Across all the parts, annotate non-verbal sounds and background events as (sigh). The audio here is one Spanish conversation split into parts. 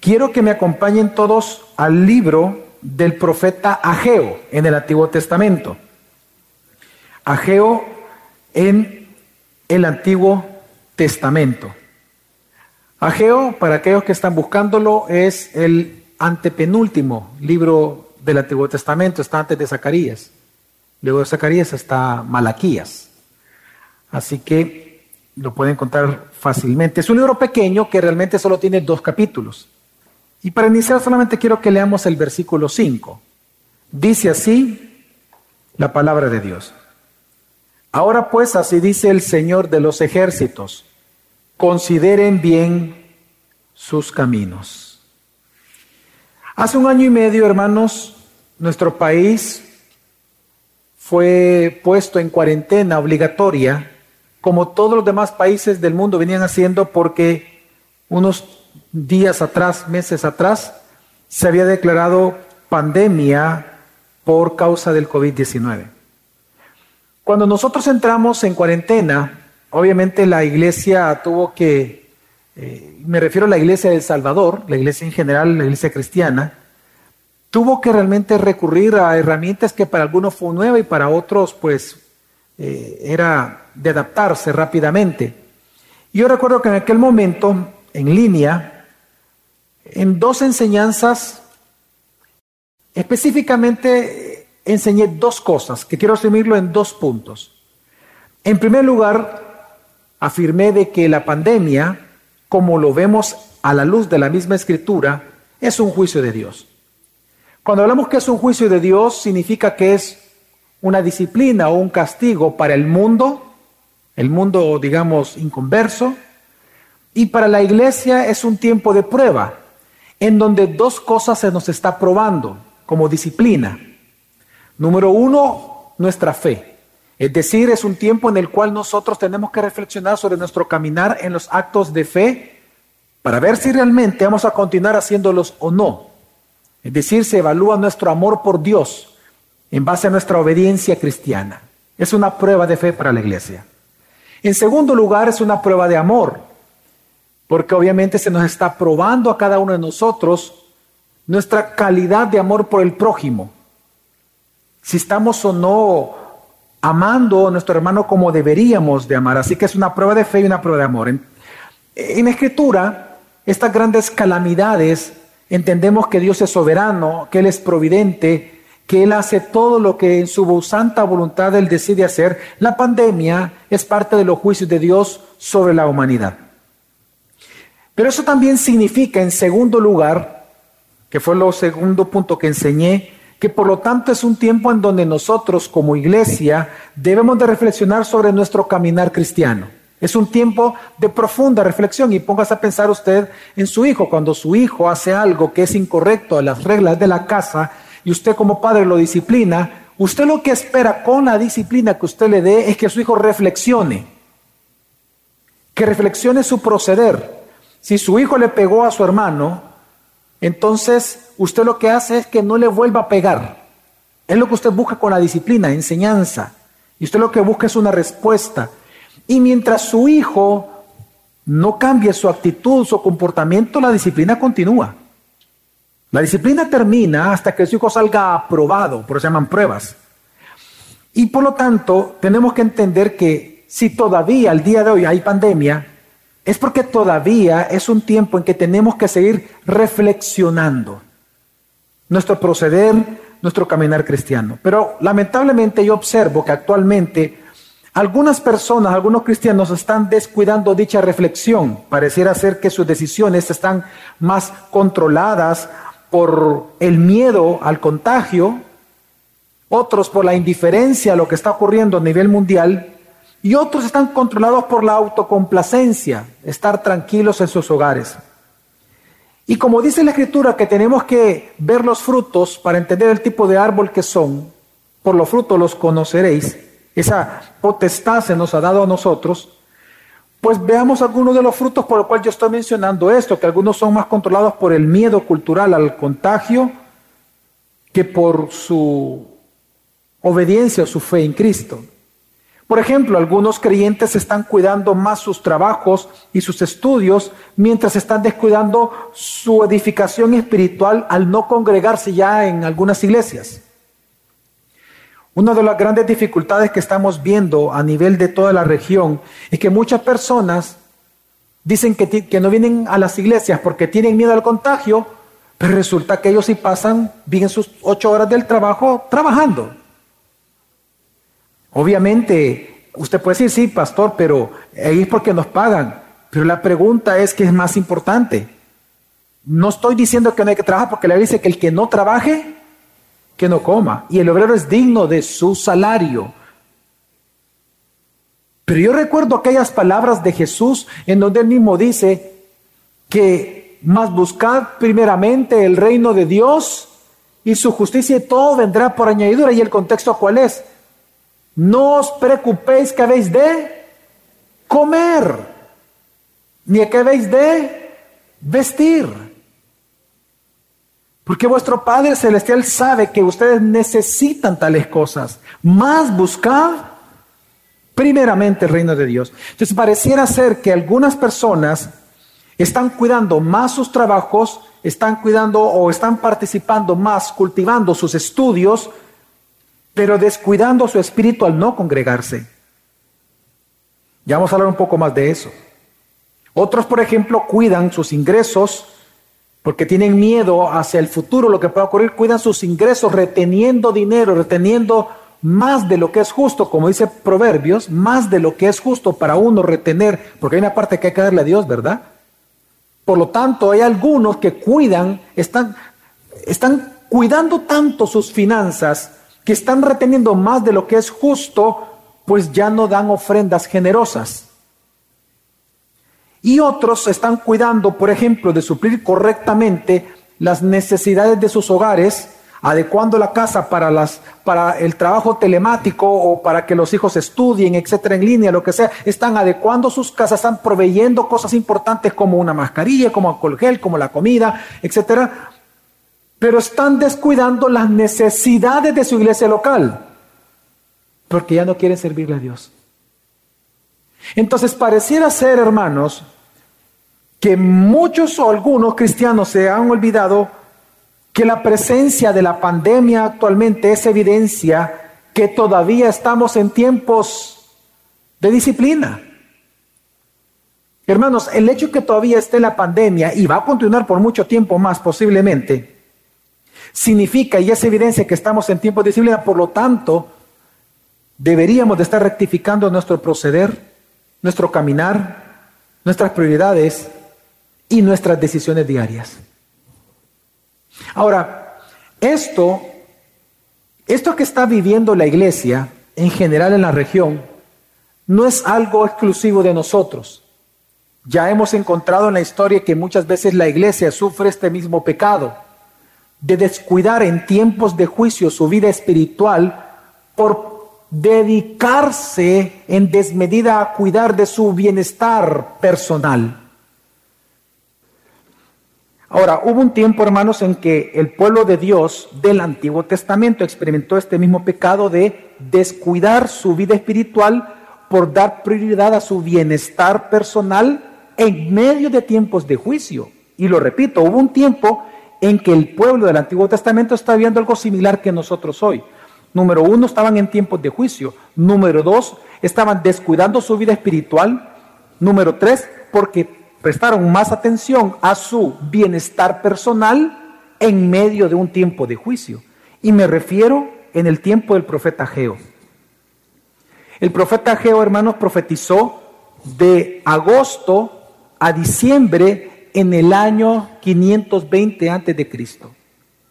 quiero que me acompañen todos al libro del profeta Ageo en el Antiguo Testamento. Ageo en el Antiguo Testamento. Ageo, para aquellos que están buscándolo, es el antepenúltimo libro del Antiguo Testamento, está antes de Zacarías. Luego de Zacarías está Malaquías. Así que lo pueden encontrar fácilmente. Es un libro pequeño que realmente solo tiene dos capítulos. Y para iniciar solamente quiero que leamos el versículo 5. Dice así la palabra de Dios. Ahora pues así dice el Señor de los ejércitos, consideren bien sus caminos. Hace un año y medio, hermanos, nuestro país fue puesto en cuarentena obligatoria, como todos los demás países del mundo venían haciendo, porque unos días atrás, meses atrás, se había declarado pandemia por causa del COVID-19. Cuando nosotros entramos en cuarentena, obviamente la iglesia tuvo que, eh, me refiero a la iglesia del Salvador, la iglesia en general, la iglesia cristiana, tuvo que realmente recurrir a herramientas que para algunos fue nueva y para otros pues eh, era de adaptarse rápidamente. Yo recuerdo que en aquel momento, en línea, en dos enseñanzas, específicamente enseñé dos cosas, que quiero resumirlo en dos puntos. En primer lugar, afirmé de que la pandemia, como lo vemos a la luz de la misma escritura, es un juicio de Dios. Cuando hablamos que es un juicio de Dios, significa que es una disciplina o un castigo para el mundo, el mundo, digamos, inconverso, y para la iglesia es un tiempo de prueba, en donde dos cosas se nos está probando como disciplina. Número uno, nuestra fe. Es decir, es un tiempo en el cual nosotros tenemos que reflexionar sobre nuestro caminar en los actos de fe para ver si realmente vamos a continuar haciéndolos o no. Es decir, se evalúa nuestro amor por Dios en base a nuestra obediencia cristiana. Es una prueba de fe para la iglesia. En segundo lugar, es una prueba de amor porque obviamente se nos está probando a cada uno de nosotros nuestra calidad de amor por el prójimo. Si estamos o no amando a nuestro hermano como deberíamos de amar. Así que es una prueba de fe y una prueba de amor. En, escritura, estas grandes calamidades, entendemos que Dios es soberano, que Él es providente, que Él hace todo lo que en su santa voluntad Él decide hacer. La pandemia es parte de los juicios de Dios sobre la humanidad. Pero eso también significa, en segundo lugar, que fue lo segundo punto que enseñé, que por lo tanto es un tiempo en donde nosotros como iglesia debemos de reflexionar sobre nuestro caminar cristiano. Es un tiempo de profunda reflexión y póngase a pensar usted en su hijo. Cuando su hijo hace algo que es incorrecto a las reglas de la casa y usted como padre lo disciplina, usted lo que espera con la disciplina que usted le dé es que su hijo reflexione, que reflexione su proceder, si su hijo le pegó a su hermano, entonces usted lo que hace es que no le vuelva a pegar. Es lo que usted busca con la disciplina, enseñanza. Y usted lo que busca es una respuesta. Y mientras su hijo no cambie su actitud, su comportamiento, la disciplina continúa. La disciplina termina hasta que su hijo salga aprobado, por eso se llaman pruebas. Y por lo tanto, tenemos que entender que si todavía al día de hoy hay pandemia, es porque todavía es un tiempo en que tenemos que seguir reflexionando nuestro proceder, nuestro caminar cristiano. Pero lamentablemente yo observo que actualmente algunas personas, algunos cristianos están descuidando dicha reflexión. Pareciera ser que sus decisiones están más controladas por el miedo al contagio, otros por la indiferencia a lo que está ocurriendo a nivel mundial y otros están controlados por la autocomplacencia, estar tranquilos en sus hogares. Y como dice la escritura que tenemos que ver los frutos para entender el tipo de árbol que son, por los frutos los conoceréis, esa potestad se nos ha dado a nosotros, pues veamos algunos de los frutos por los cuales yo estoy mencionando esto, que algunos son más controlados por el miedo cultural al contagio que por su obediencia o su fe en Cristo. Por ejemplo, algunos creyentes están cuidando más sus trabajos y sus estudios mientras están descuidando su edificación espiritual al no congregarse ya en algunas iglesias. Una de las grandes dificultades que estamos viendo a nivel de toda la región es que muchas personas dicen que, no vienen a las iglesias porque tienen miedo al contagio, pero resulta que ellos sí pasan bien sus ocho horas del trabajo trabajando. Obviamente, usted puede decir, sí, pastor, pero ahí es porque nos pagan. Pero la pregunta es qué es más importante. No estoy diciendo que no hay que trabajar porque le dice que el que no trabaje, que no coma. Y el obrero es digno de su salario. Pero yo recuerdo aquellas palabras de Jesús en donde él mismo dice que más buscad primeramente el reino de Dios y su justicia y todo vendrá por añadidura. ¿Y el contexto cuál es? No os preocupéis que habéis de comer, ni que habéis de vestir. Porque vuestro Padre Celestial sabe que ustedes necesitan tales cosas. Más buscad primeramente el reino de Dios. Entonces pareciera ser que algunas personas están cuidando más sus trabajos, están cuidando o están participando más, cultivando sus estudios, pero descuidando su espíritu al no congregarse. Ya vamos a hablar un poco más de eso. Otros, por ejemplo, cuidan sus ingresos porque tienen miedo hacia el futuro, lo que pueda ocurrir, cuidan sus ingresos reteniendo dinero, reteniendo más de lo que es justo, como dice Proverbios, más de lo que es justo para uno retener, porque hay una parte que hay que darle a Dios, ¿verdad? Por lo tanto, hay algunos que cuidan, están, están cuidando tanto sus finanzas que están reteniendo más de lo que es justo, pues ya no dan ofrendas generosas. Y otros están cuidando, por ejemplo, de suplir correctamente las necesidades de sus hogares, adecuando la casa para, las, para el trabajo telemático o para que los hijos estudien, etcétera, en línea, lo que sea. Están adecuando sus casas, están proveyendo cosas importantes como una mascarilla, como alcohol gel, como la comida, etcétera, pero están descuidando las necesidades de su iglesia local, porque ya no quieren servirle a Dios. Entonces pareciera ser, hermanos, que muchos o algunos cristianos se han olvidado que la presencia de la pandemia actualmente es evidencia que todavía estamos en tiempos de disciplina. Hermanos, el hecho que todavía esté la pandemia y va a continuar por mucho tiempo más posiblemente, significa y es evidencia que estamos en tiempos de disciplina, por lo tanto, deberíamos de estar rectificando nuestro proceder, nuestro caminar, nuestras prioridades y nuestras decisiones diarias. Ahora, esto, esto que está viviendo la iglesia en general en la región, no es algo exclusivo de nosotros. Ya hemos encontrado en la historia que muchas veces la iglesia sufre este mismo pecado de descuidar en tiempos de juicio su vida espiritual por dedicarse en desmedida a cuidar de su bienestar personal. Ahora, hubo un tiempo, hermanos, en que el pueblo de Dios del Antiguo Testamento experimentó este mismo pecado de descuidar su vida espiritual por dar prioridad a su bienestar personal en medio de tiempos de juicio. Y lo repito, hubo un tiempo en que el pueblo del Antiguo Testamento está viendo algo similar que nosotros hoy. Número uno, estaban en tiempos de juicio. Número dos, estaban descuidando su vida espiritual. Número tres, porque prestaron más atención a su bienestar personal en medio de un tiempo de juicio. Y me refiero en el tiempo del profeta Geo. El profeta Geo, hermanos, profetizó de agosto a diciembre en el año 520 antes de Cristo.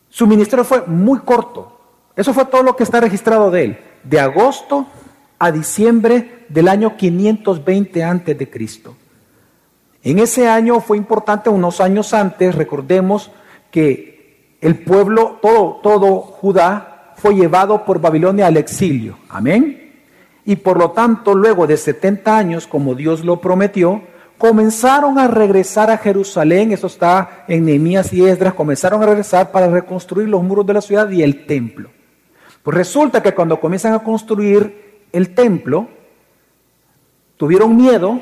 Su ministerio fue muy corto. Eso fue todo lo que está registrado de él, de agosto a diciembre del año 520 antes de Cristo. En ese año fue importante, unos años antes, recordemos que el pueblo, todo, todo Judá, fue llevado por Babilonia al exilio. Amén. Y por lo tanto, luego de 70 años, como Dios lo prometió, comenzaron a regresar a Jerusalén, eso está en Nehemías y Esdras, comenzaron a regresar para reconstruir los muros de la ciudad y el templo. Pues resulta que cuando comienzan a construir el templo, tuvieron miedo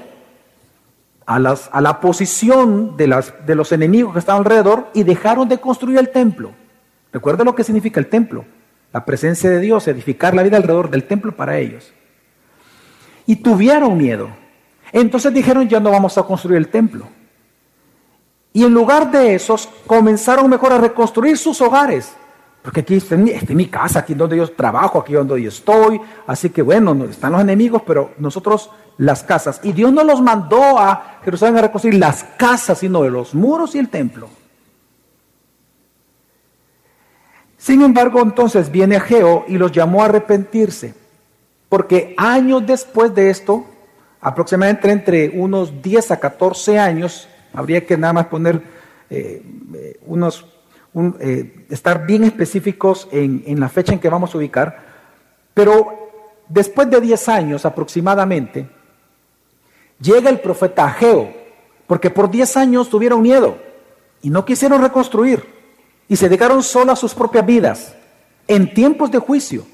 a, la posición de, de los enemigos que estaban alrededor y dejaron de construir el templo. Recuerda lo que significa el templo, la presencia de Dios, edificar la vida alrededor del templo para ellos. Y tuvieron miedo. Entonces dijeron, ya no vamos a construir el templo. Y en lugar de esos, comenzaron mejor a reconstruir sus hogares. Porque aquí está mi, casa, aquí donde yo trabajo, aquí donde yo estoy. Así que bueno, están los enemigos, pero nosotros las casas. Y Dios no los mandó a Jerusalén a reconstruir las casas, sino de los muros y el templo. Sin embargo, entonces viene Ageo y los llamó a arrepentirse. Porque años después de esto, aproximadamente entre unos 10 a 14 años, habría que nada más poner eh, eh, unos, eh, estar bien específicos en, en la fecha en que vamos a ubicar, pero después de 10 años aproximadamente, llega el profeta Ageo, porque por 10 años tuvieron miedo y no quisieron reconstruir y se dedicaron solo a sus propias vidas en tiempos de juicio.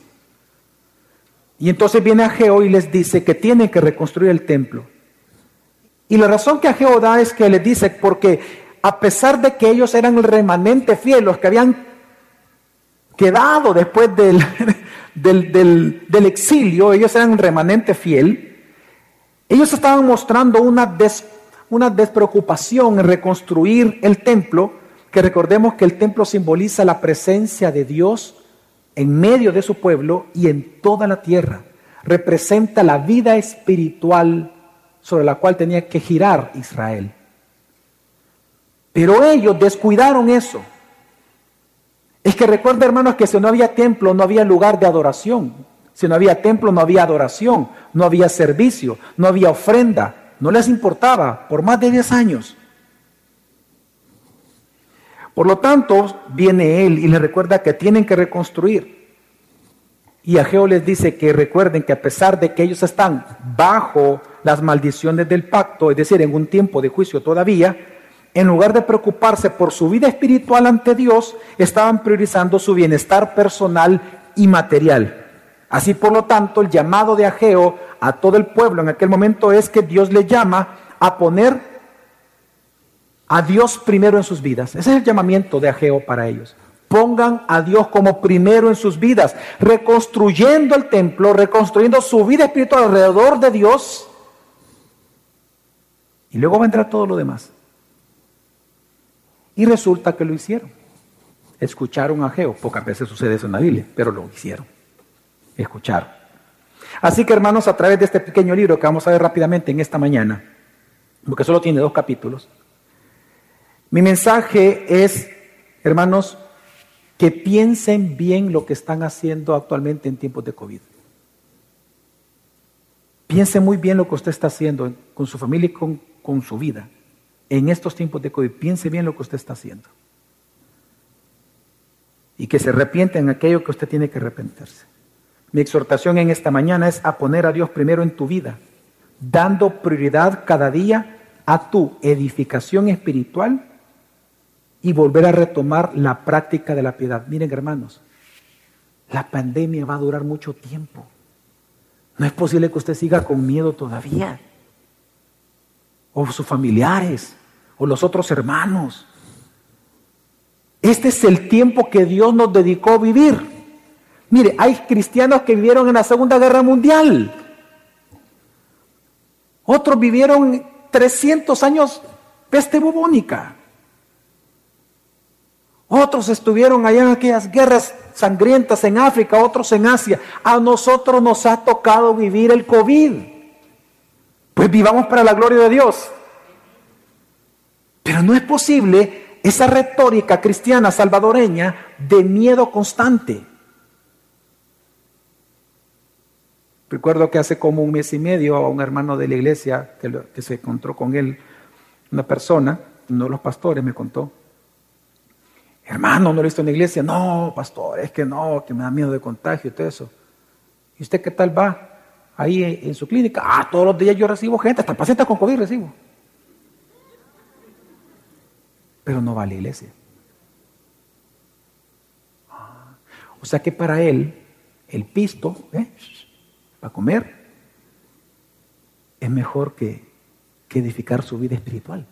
Y entonces viene Ageo y les dice que tienen que reconstruir el templo. Y la razón que Ageo da es que les dice, porque a pesar de que ellos eran el remanente fiel, los que habían quedado después del, (laughs) del, exilio, ellos eran el remanente fiel, ellos estaban mostrando una, una despreocupación en reconstruir el templo, que recordemos que el templo simboliza la presencia de Dios en medio de su pueblo y en toda la tierra. Representa la vida espiritual sobre la cual tenía que girar Israel. Pero ellos descuidaron eso. Es que recuerda, hermanos, que si no había templo, no había lugar de adoración. Si no había templo, no había adoración, no había servicio, no había ofrenda. No les importaba por más de 10 años. Por lo tanto, viene él y les recuerda que tienen que reconstruir. Y Ageo les dice que recuerden que a pesar de que ellos están bajo las maldiciones del pacto, es decir, en un tiempo de juicio todavía, en lugar de preocuparse por su vida espiritual ante Dios, estaban priorizando su bienestar personal y material. Así, por lo tanto, el llamado de Ageo a todo el pueblo en aquel momento es que Dios le llama a poner a Dios primero en sus vidas. Ese es el llamamiento de Ageo para ellos pongan a Dios como primero en sus vidas, reconstruyendo el templo, reconstruyendo su vida espiritual alrededor de Dios. Y luego vendrá todo lo demás. Y resulta que lo hicieron. Escucharon a Geo. Pocas veces sucede eso en la Biblia, pero lo hicieron. Escucharon. Así que hermanos, a través de este pequeño libro que vamos a ver rápidamente en esta mañana, porque solo tiene dos capítulos, mi mensaje es, hermanos, que piensen bien lo que están haciendo actualmente en tiempos de COVID. Piense muy bien lo que usted está haciendo con su familia y con, con su vida. En estos tiempos de COVID, piense bien lo que usted está haciendo. Y que se arrepiente en aquello que usted tiene que arrepentirse. Mi exhortación en esta mañana es a poner a Dios primero en tu vida, dando prioridad cada día a tu edificación espiritual y volver a retomar la práctica de la piedad. Miren hermanos, la pandemia va a durar mucho tiempo. No es posible que usted siga con miedo todavía. O sus familiares, o los otros hermanos. Este es el tiempo que Dios nos dedicó a vivir. Mire, hay cristianos que vivieron en la Segunda Guerra Mundial. Otros vivieron 300 años peste bubónica. Otros estuvieron allá en aquellas guerras sangrientas en África, otros en Asia. A nosotros nos ha tocado vivir el COVID. Pues vivamos para la gloria de Dios. Pero no es posible esa retórica cristiana salvadoreña de miedo constante. Recuerdo que hace como un mes y medio a un hermano de la iglesia que, se encontró con él, una persona, uno de los pastores me contó, Hermano, no lo he visto en la iglesia. No, pastor, es que no, que me da miedo de contagio y todo eso. ¿Y usted qué tal va ahí en, su clínica? Ah, todos los días yo recibo gente, hasta pacientes con COVID recibo. Pero no va a la iglesia. Ah, o sea que para él, el pisto, ¿eh? para comer, es mejor que, que edificar su vida espiritual.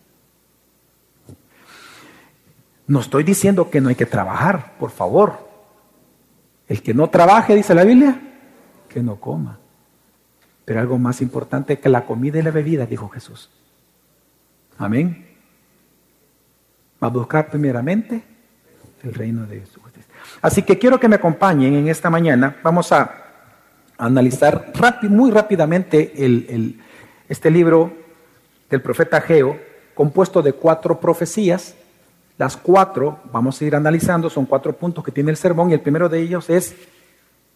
No estoy diciendo que no hay que trabajar, por favor. El que no trabaje, dice la Biblia, que no coma. Pero algo más importante que la comida y la bebida, dijo Jesús. Amén. Va a buscar primeramente el reino de Jesús. Así que quiero que me acompañen en esta mañana. Vamos a analizar muy rápidamente este libro del profeta Geo, compuesto de cuatro profecías. Las cuatro, vamos a ir analizando, son cuatro puntos que tiene el sermón y el primero de ellos es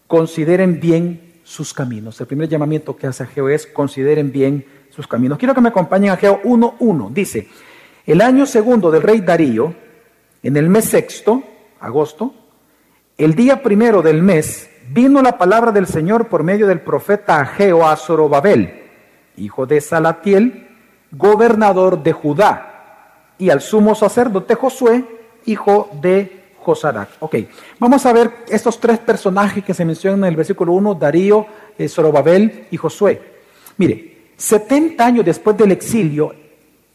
consideren bien sus caminos. El primer llamamiento que hace Ageo es consideren bien sus caminos. Quiero que me acompañen a Ageo 1.1. Dice, el año segundo del rey Darío, en el mes sexto, agosto, el día primero del mes, vino la palabra del Señor por medio del profeta Ageo a Zorobabel, hijo de Salatiel, gobernador de Judá, y al sumo sacerdote Josué, hijo de Josadac. Ok, vamos a ver estos tres personajes que se mencionan en el versículo 1, Darío, eh, Zorobabel y Josué. Mire, 70 años después del exilio,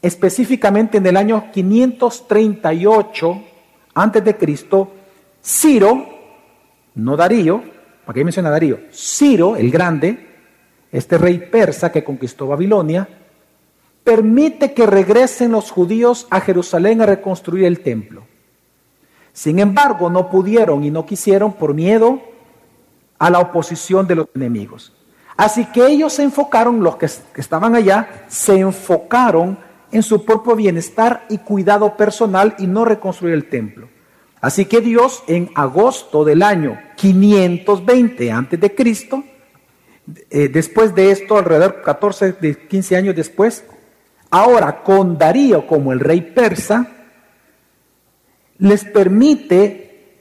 específicamente en el año 538 antes de Cristo, Ciro, no Darío, ¿para qué menciona Darío? Ciro, el grande, este rey persa que conquistó Babilonia, permite que regresen los judíos a Jerusalén a reconstruir el templo. Sin embargo, no pudieron y no quisieron por miedo a la oposición de los enemigos. Así que ellos se enfocaron, los que, estaban allá, se enfocaron en su propio bienestar y cuidado personal y no reconstruir el templo. Así que Dios en agosto del año 520 antes de Cristo, eh, después de esto, alrededor de 14, 15 años después, ahora con Darío como el rey persa, les permite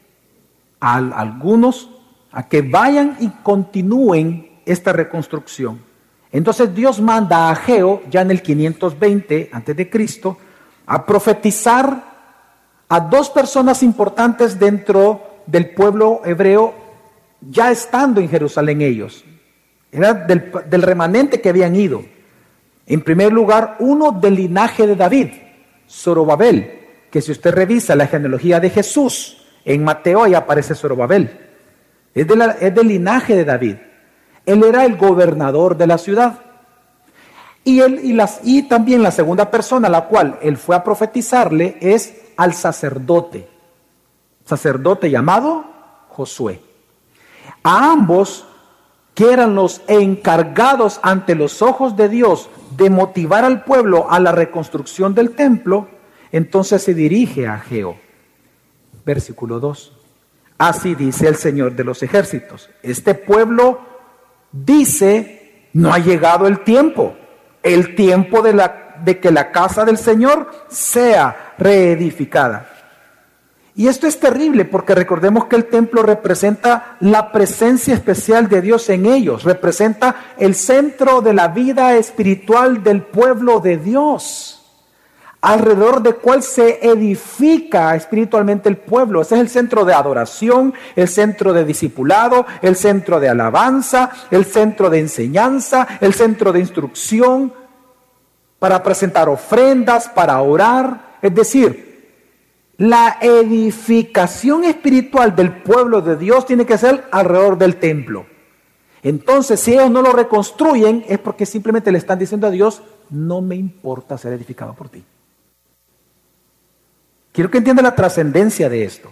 a algunos a que vayan y continúen esta reconstrucción. Entonces Dios manda a Ageo, ya en el 520 antes de Cristo, a profetizar a dos personas importantes dentro del pueblo hebreo, ya estando en Jerusalén ellos. Era del remanente que habían ido. En primer lugar, uno del linaje de David, Zorobabel, que si usted revisa la genealogía de Jesús, en Mateo ahí aparece Zorobabel. Es, del linaje de David. Él era el gobernador de la ciudad. Y, él, y también la segunda persona a la cual él fue a profetizarle es al sacerdote, sacerdote llamado Josué. A ambos, que eran los encargados ante los ojos de Dios de motivar al pueblo a la reconstrucción del templo, entonces se dirige a Geo. Versículo 2. Así dice el Señor de los ejércitos. Este pueblo dice, no ha llegado el tiempo, el tiempo de, la, de que la casa del Señor sea reedificada. Y esto es terrible porque recordemos que el templo representa la presencia especial de Dios en ellos, representa el centro de la vida espiritual del pueblo de Dios alrededor de cual se edifica espiritualmente el pueblo. Ese es el centro de adoración, el centro de discipulado, el centro de alabanza, el centro de enseñanza, el centro de instrucción, para presentar ofrendas, para orar. Es decir, la edificación espiritual del pueblo de Dios tiene que ser alrededor del templo. Entonces, si ellos no lo reconstruyen, es porque simplemente le están diciendo a Dios, no me importa ser edificado por ti. Quiero que entienda la trascendencia de esto.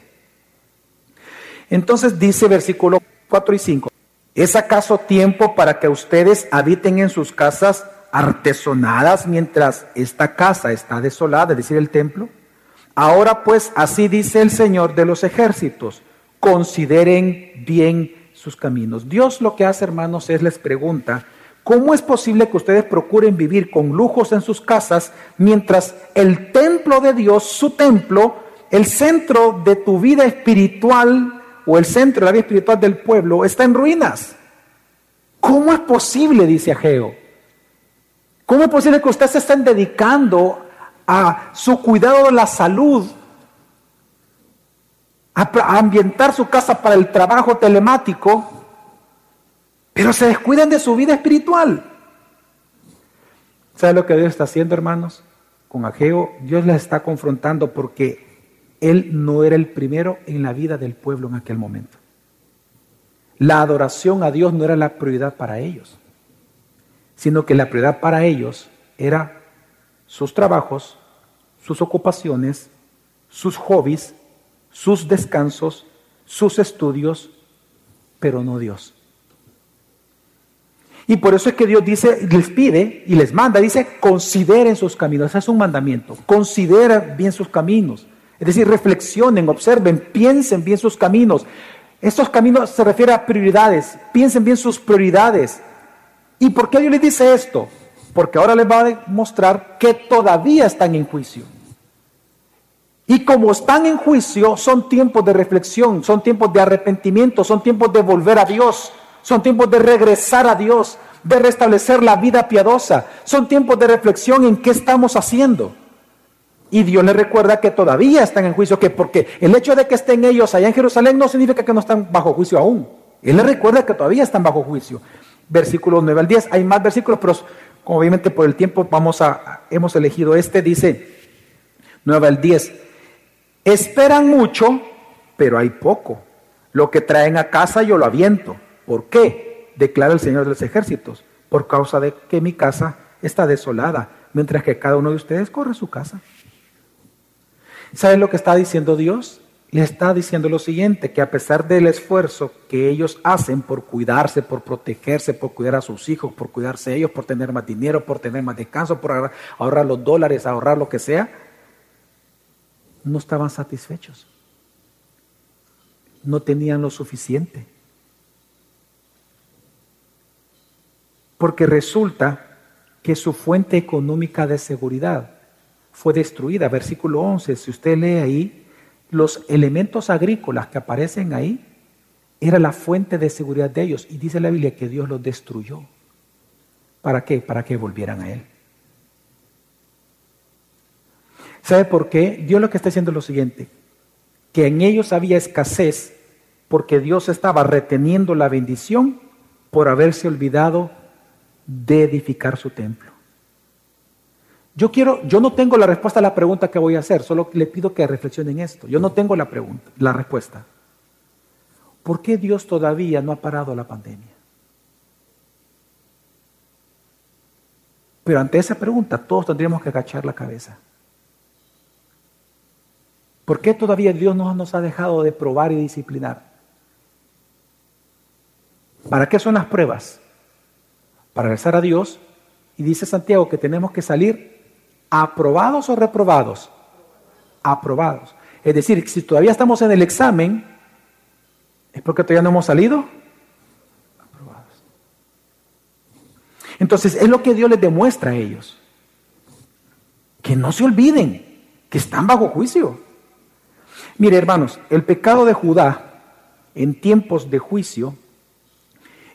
Entonces dice versículo 4 y 5, ¿es acaso tiempo para que ustedes habiten en sus casas artesonadas mientras esta casa está desolada, es decir, el templo? Ahora pues así dice el Señor de los ejércitos, consideren bien sus caminos. Dios lo que hace, hermanos, es les pregunta, ¿Cómo es posible que ustedes procuren vivir con lujos en sus casas mientras el templo de Dios, su templo, el centro de tu vida espiritual o el centro de la vida espiritual del pueblo está en ruinas? ¿Cómo es posible, dice Ageo? ¿Cómo es posible que ustedes se estén dedicando a su cuidado de la salud, a ambientar su casa para el trabajo telemático? pero se descuidan de su vida espiritual. ¿Sabe lo que Dios está haciendo, hermanos? Con Ageo, Dios les está confrontando porque él no era el primero en la vida del pueblo en aquel momento. La adoración a Dios no era la prioridad para ellos, sino que la prioridad para ellos era sus trabajos, sus ocupaciones, sus hobbies, sus descansos, sus estudios, pero no Dios. Y por eso es que Dios dice, les pide y les manda, dice, consideren sus caminos. Ese es un mandamiento. Consideren bien sus caminos. Es decir, reflexionen, observen, piensen bien sus caminos. Estos caminos se refieren a prioridades. Piensen bien sus prioridades. ¿Y por qué Dios les dice esto? Porque ahora les va a demostrar que todavía están en juicio. Y como están en juicio, son tiempos de reflexión, son tiempos de arrepentimiento, son tiempos de volver a Dios, son tiempos de regresar a Dios, de restablecer la vida piadosa, son tiempos de reflexión en qué estamos haciendo. Y Dios les recuerda que todavía están en juicio, que porque el hecho de que estén ellos allá en Jerusalén no significa que no están bajo juicio aún. Él les recuerda que todavía están bajo juicio. Versículos 9 al 10. Hay más versículos, pero obviamente por el tiempo vamos a, hemos elegido este, dice 9 al 10. Esperan mucho, pero hay poco. Lo que traen a casa yo lo aviento. ¿Por qué? Declara el Señor de los ejércitos. Por causa de que mi casa está desolada, mientras que cada uno de ustedes corre su casa. ¿Saben lo que está diciendo Dios? Le está diciendo lo siguiente, que a pesar del esfuerzo que ellos hacen por cuidarse, por protegerse, por cuidar a sus hijos, por cuidarse ellos, por tener más dinero, por tener más descanso, por ahorrar los dólares, ahorrar lo que sea, no estaban satisfechos. No tenían lo suficiente. Porque resulta que su fuente económica de seguridad fue destruida. Versículo 11, si usted lee ahí, los elementos agrícolas que aparecen ahí era la fuente de seguridad de ellos. Y dice la Biblia que Dios los destruyó. ¿Para qué? Para que volvieran a Él. ¿Sabe por qué? Dios lo que está diciendo es lo siguiente, que en ellos había escasez porque Dios estaba reteniendo la bendición por haberse olvidado de edificar su templo. Yo quiero, yo no tengo la respuesta a la pregunta que voy a hacer, solo le pido que reflexionen esto. Yo no tengo la pregunta, la respuesta. ¿Por qué Dios todavía no ha parado la pandemia? Pero ante esa pregunta todos tendríamos que agachar la cabeza. ¿Por qué todavía Dios no nos ha dejado de probar y disciplinar? ¿Para qué son las pruebas? Para regresar a Dios. Y dice Santiago que tenemos que salir aprobados o reprobados. Aprobados. Es decir, si todavía estamos en el examen, es porque todavía no hemos salido aprobados. Entonces, es lo que Dios les demuestra a ellos. Que no se olviden que están bajo juicio. Mire, hermanos, el pecado de Judá en tiempos de juicio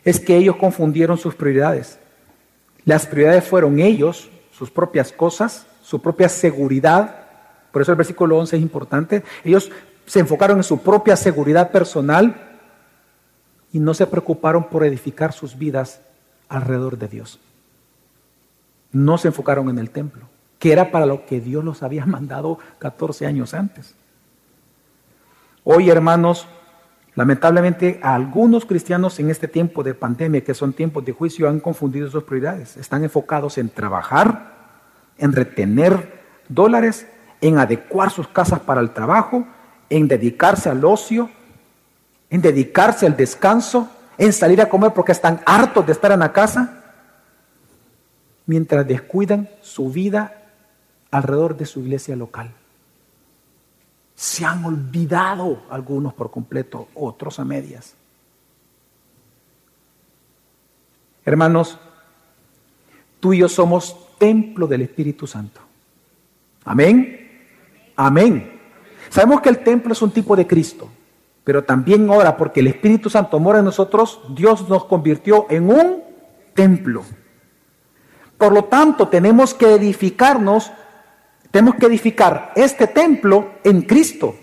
es que ellos confundieron sus prioridades. Las prioridades fueron ellos, sus propias cosas, su propia seguridad. Por eso el versículo 11 es importante. Ellos se enfocaron en su propia seguridad personal y no se preocuparon por edificar sus vidas alrededor de Dios. No se enfocaron en el templo, que era para lo que Dios los había (laughs) mandado 14 años antes. Hoy, hermanos, lamentablemente algunos cristianos en este tiempo de pandemia, que son tiempos de juicio, han confundido sus prioridades. Están enfocados en trabajar, en retener dólares, en adecuar sus casas para el trabajo, en dedicarse al ocio, en dedicarse al descanso, en salir a comer porque están hartos de estar en la casa, mientras descuidan su vida alrededor de su iglesia local. Se han olvidado algunos por completo, otros a medias. Hermanos, tú y yo somos templo del Espíritu Santo. Amén. Amén. Sabemos que el templo es un tipo de Cristo, pero también ahora, porque el Espíritu Santo mora en nosotros, Dios nos convirtió en un templo. Por lo tanto, tenemos que edificarnos tenemos que edificar este templo en Cristo.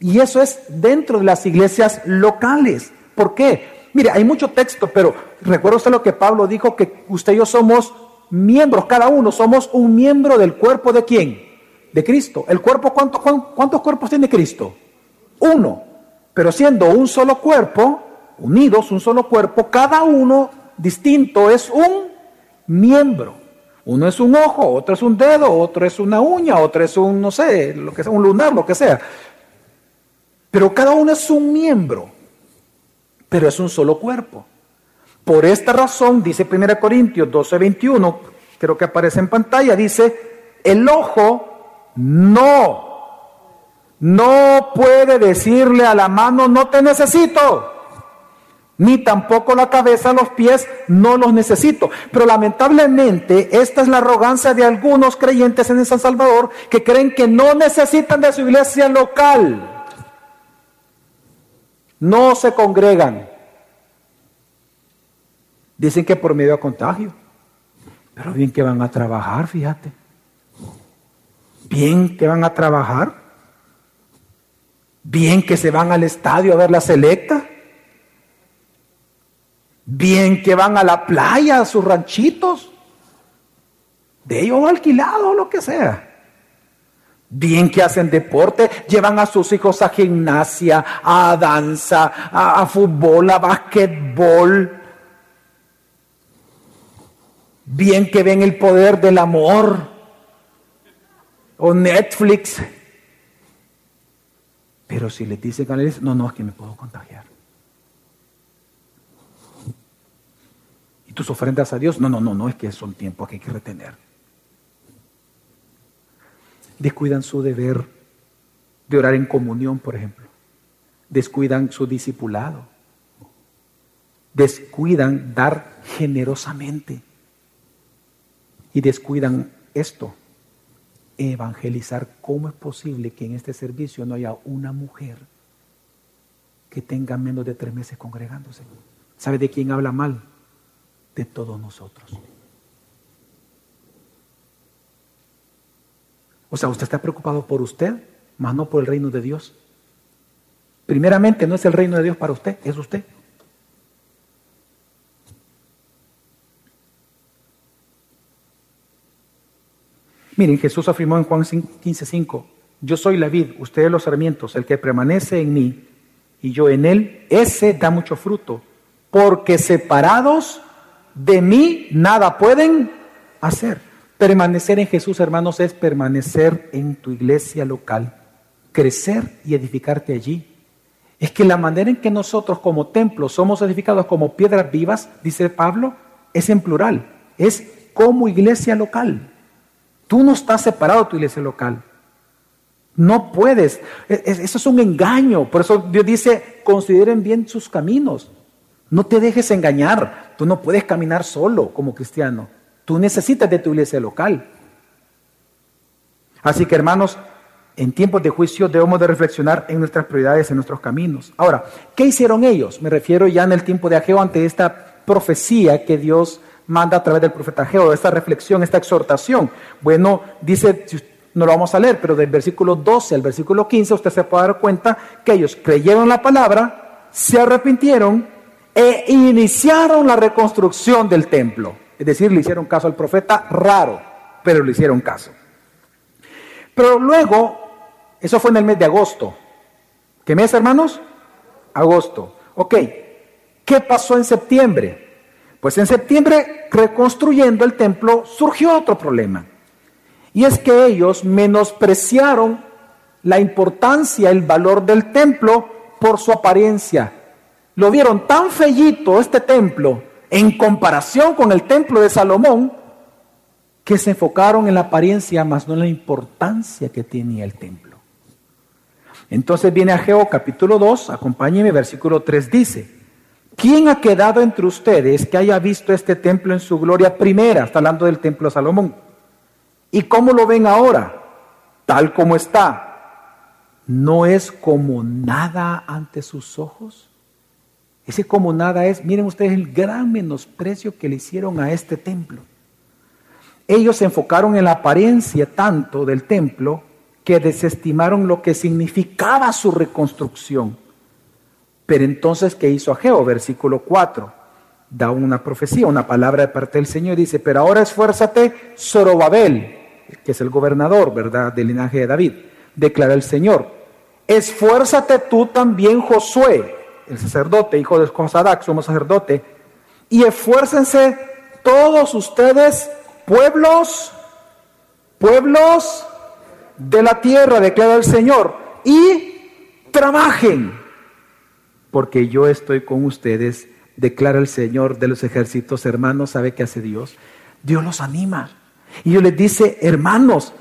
Y eso es dentro de las iglesias locales. ¿Por qué? Mire, hay mucho texto, pero recuerda usted lo que Pablo dijo, que usted y yo somos miembros, cada uno somos un miembro del cuerpo de quién? De Cristo. ¿El cuerpo cuánto, cuántos cuerpos tiene Cristo? Uno. Pero siendo un solo cuerpo, unidos, un solo cuerpo, cada uno distinto es un miembro. Uno es un ojo, otro es un dedo, otro es una uña, otro es un, no sé, lo que sea, un lunar, lo que sea. Pero cada uno es un miembro, pero es un solo cuerpo. Por esta razón, dice 1 Corintios 12, 21, creo que aparece en pantalla, dice, el ojo no, no puede decirle a la mano, no te necesito, ni tampoco la cabeza, los pies, no los necesito. Pero lamentablemente, esta es la arrogancia de algunos creyentes en San Salvador que creen que no necesitan de su iglesia local. No se congregan. Dicen que por medio de contagio. Pero bien que van a trabajar, fíjate. Bien que van a trabajar. Bien que se van al estadio a ver la selecta. Bien que van a la playa, a sus ranchitos. De ellos alquilado lo que sea. Bien que hacen deporte, llevan a sus hijos a gimnasia, a danza, a, a fútbol, a basquetbol bien que ven el poder del amor o Netflix. Pero si les dicen que no, no, es que me puedo contagiar. Tus ofrendas a Dios? No, no, no, no, es que son tiempos que hay que retener. Descuidan su deber de orar en comunión, por ejemplo. Descuidan su discipulado. Descuidan dar generosamente y descuidan esto, evangelizar. ¿Cómo es posible que en este servicio no haya una mujer que tenga menos de tres meses congregándose? ¿Sabe de quién habla mal? De todos nosotros. O sea, usted está preocupado por usted, más no por el reino de Dios. Primeramente, no es el reino de Dios para usted, es usted. Miren, Jesús afirmó en Juan 15:5, yo soy la vid, ustedes los sarmientos, el que permanece en mí y yo en él, ese da mucho fruto, porque separados de mí nada pueden hacer. Permanecer en Jesús, hermanos, es permanecer en tu iglesia local, crecer y edificarte allí. Es que la manera en que nosotros como templo somos edificados como piedras vivas, dice Pablo, es en plural, es como iglesia local. Tú no estás separado de tu iglesia local. No puedes. E, eso es un engaño. Por eso Dios dice, consideren bien sus caminos. No te dejes engañar. Tú no puedes caminar solo como cristiano. Tú necesitas de tu iglesia local. Así que hermanos, en tiempos de juicio debemos de reflexionar en nuestras prioridades, en nuestros caminos. Ahora, ¿qué hicieron ellos? Me refiero ya en el tiempo de Ageo ante esta profecía que Dios manda a través del profeta Geo, esta reflexión, esta exhortación. Bueno, dice, no lo vamos a leer, pero del versículo 12 al versículo 15 usted se puede dar cuenta que ellos creyeron la palabra, se arrepintieron e iniciaron la reconstrucción del templo. Es decir, le hicieron caso al profeta, raro, pero le hicieron caso. Pero luego, eso fue en el mes de agosto. ¿Qué mes, hermanos? Agosto. Ok. ¿Qué pasó en septiembre? Pues en septiembre, reconstruyendo el templo, surgió otro problema. Y es que ellos menospreciaron la importancia, el valor del templo por su apariencia. Lo vieron tan fellito este templo en comparación con el templo de Salomón que se enfocaron en la apariencia más no en la importancia que tenía el templo. Entonces viene Ageo capítulo 2, acompáñeme, versículo 3 dice, ¿Quién ha quedado entre ustedes que haya visto este templo en su gloria primera? Está hablando del templo de Salomón. ¿Y cómo lo ven ahora? Tal como está. ¿No es como nada ante sus ojos? Ese como nada es, miren ustedes el gran menosprecio que le hicieron a este templo. Ellos se enfocaron en la apariencia tanto del templo que desestimaron lo que significaba su reconstrucción. Pero entonces, ¿qué hizo Ageo? Versículo 4. da una profecía, una palabra de parte del Señor. Dice, pero ahora esfuérzate, Zorobabel, que es el gobernador, ¿verdad?, del linaje de David. Declara el Señor. Esfuérzate tú también, Josué, el sacerdote, hijo de Josadac, somos sacerdote, y esfuércense todos ustedes, pueblos, pueblos de la tierra, declara el Señor, y trabajen, porque yo estoy con ustedes, declara el Señor de los ejércitos, hermanos, ¿sabe qué hace Dios? Dios los anima. Y Dios les dice, hermanos,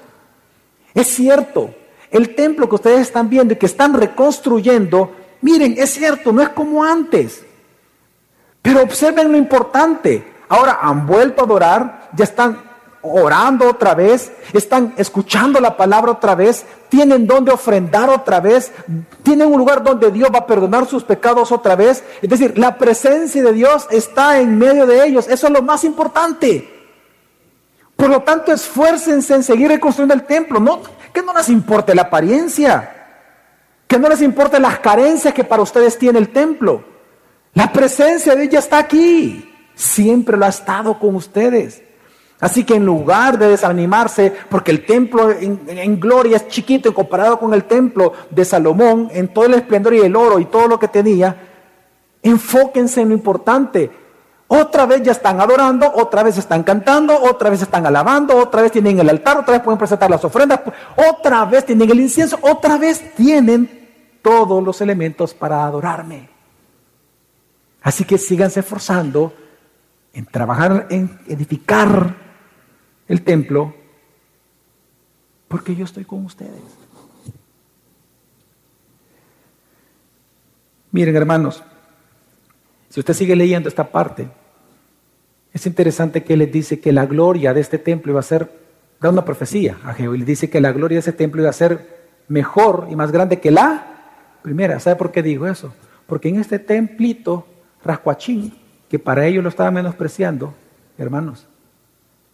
es cierto, el templo que ustedes están viendo y que están reconstruyendo, miren, es cierto, no es como antes. Pero observen lo importante. Ahora han vuelto a adorar, ya están orando otra vez, están escuchando la palabra otra vez, tienen donde ofrendar otra vez, tienen un lugar donde Dios va a perdonar sus pecados otra vez. Es decir, la presencia de Dios está en medio de ellos. Eso es lo más importante. Por lo tanto, esfuércense en seguir reconstruyendo el templo. No, que no les importe la apariencia, que no les importe las carencias que para ustedes tiene el templo. La presencia de ella está aquí. Siempre lo ha estado con ustedes. Así que en lugar de desanimarse, porque el templo en, gloria es chiquito comparado con el templo de Salomón, en todo el esplendor y el oro y todo lo que tenía, enfóquense en lo importante. Otra vez ya están adorando, otra vez están cantando, otra vez están alabando, otra vez tienen el altar, otra vez pueden presentar las ofrendas, otra vez tienen el incienso, otra vez tienen todos los elementos para adorarme. Así que síganse esforzando en trabajar, en edificar el templo, porque yo estoy con ustedes. Miren, hermanos, si usted sigue leyendo esta parte, es interesante que les dice que la gloria de este templo iba a ser, da una profecía a Jehová, y le dice que la gloria de ese templo iba a ser mejor y más grande que la primera. ¿Sabe por qué digo eso? Porque en este templito, rascuachín, que para ellos lo estaba menospreciando, hermanos,